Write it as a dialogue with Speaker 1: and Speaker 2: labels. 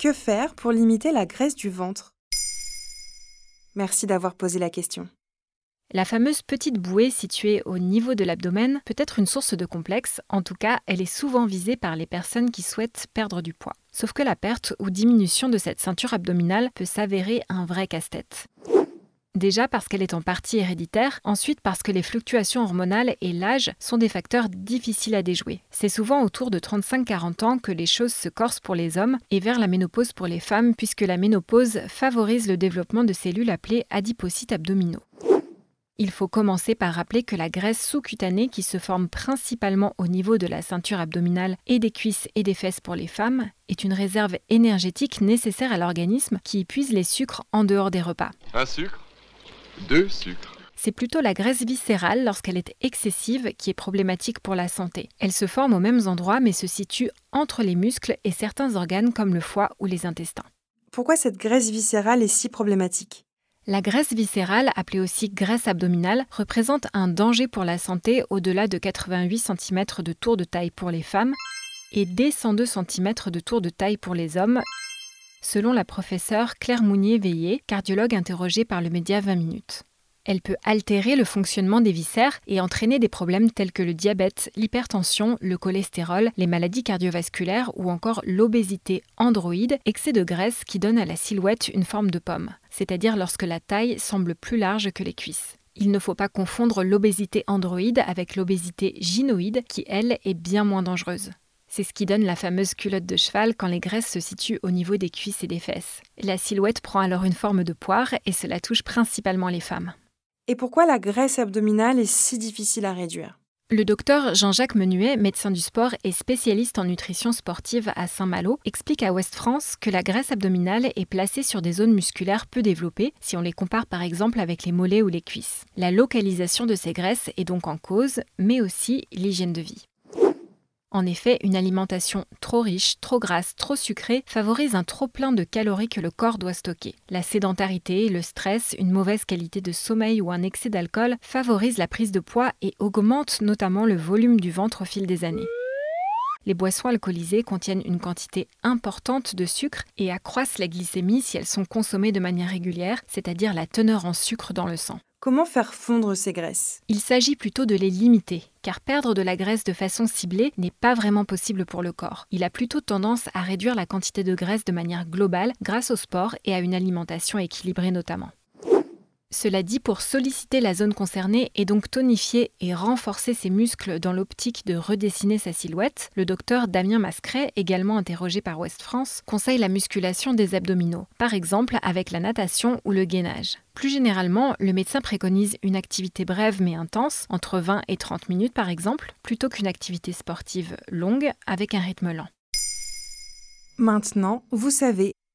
Speaker 1: Que faire pour limiter la graisse du ventre? Merci d'avoir posé la question.
Speaker 2: La fameuse petite bouée située au niveau de l'abdomen peut être une source de complexe, en tout cas elle est souvent visée par les personnes qui souhaitent perdre du poids. Sauf que la perte ou diminution de cette ceinture abdominale peut s'avérer un vrai casse-tête. Déjà parce qu'elle est en partie héréditaire, ensuite parce que les fluctuations hormonales et l'âge sont des facteurs difficiles à déjouer. C'est souvent autour de 35-40 ans que les choses se corsent pour les hommes et vers la ménopause pour les femmes puisque la ménopause favorise le développement de cellules appelées adipocytes abdominaux. Il faut commencer par rappeler que la graisse sous-cutanée qui se forme principalement au niveau de la ceinture abdominale et des cuisses et des fesses pour les femmes est une réserve énergétique nécessaire à l'organisme qui épuise les sucres en dehors des repas.
Speaker 3: Un sucre? Deux sucres.
Speaker 2: C'est plutôt la graisse viscérale, lorsqu'elle est excessive, qui est problématique pour la santé. Elle se forme aux mêmes endroits mais se situe entre les muscles et certains organes comme le foie ou les intestins.
Speaker 1: Pourquoi cette graisse viscérale est si problématique?
Speaker 2: La graisse viscérale, appelée aussi graisse abdominale, représente un danger pour la santé au-delà de 88 cm de tour de taille pour les femmes et dès 102 cm de tour de taille pour les hommes, selon la professeure Claire Mounier-Veillé, cardiologue interrogée par le média 20 minutes. Elle peut altérer le fonctionnement des viscères et entraîner des problèmes tels que le diabète, l'hypertension, le cholestérol, les maladies cardiovasculaires ou encore l'obésité androïde, excès de graisse qui donne à la silhouette une forme de pomme, c'est-à-dire lorsque la taille semble plus large que les cuisses. Il ne faut pas confondre l'obésité androïde avec l'obésité gynoïde qui, elle, est bien moins dangereuse. C'est ce qui donne la fameuse culotte de cheval quand les graisses se situent au niveau des cuisses et des fesses. La silhouette prend alors une forme de poire et cela touche principalement les femmes.
Speaker 1: Et pourquoi la graisse abdominale est si difficile à réduire?
Speaker 2: Le docteur Jean-Jacques Menuet, médecin du sport et spécialiste en nutrition sportive à Saint-Malo, explique à Ouest France que la graisse abdominale est placée sur des zones musculaires peu développées, si on les compare par exemple avec les mollets ou les cuisses. La localisation de ces graisses est donc en cause, mais aussi l'hygiène de vie. En effet, une alimentation trop riche, trop grasse, trop sucrée favorise un trop plein de calories que le corps doit stocker. La sédentarité, le stress, une mauvaise qualité de sommeil ou un excès d'alcool favorisent la prise de poids et augmentent notamment le volume du ventre au fil des années. Les boissons alcoolisées contiennent une quantité importante de sucre et accroissent la glycémie si elles sont consommées de manière régulière, c'est-à-dire la teneur en sucre dans le sang.
Speaker 1: Comment faire fondre ces graisses?
Speaker 2: Il s'agit plutôt de les limiter, car perdre de la graisse de façon ciblée n'est pas vraiment possible pour le corps. Il a plutôt tendance à réduire la quantité de graisse de manière globale grâce au sport et à une alimentation équilibrée notamment. Cela dit, pour solliciter la zone concernée et donc tonifier et renforcer ses muscles dans l'optique de redessiner sa silhouette, le docteur Damien Mascret, également interrogé par Ouest France, conseille la musculation des abdominaux, par exemple avec la natation ou le gainage. Plus généralement, le médecin préconise une activité brève mais intense, entre 20 et 30 minutes par exemple, plutôt qu'une activité sportive longue avec un rythme lent.
Speaker 1: Maintenant, vous savez,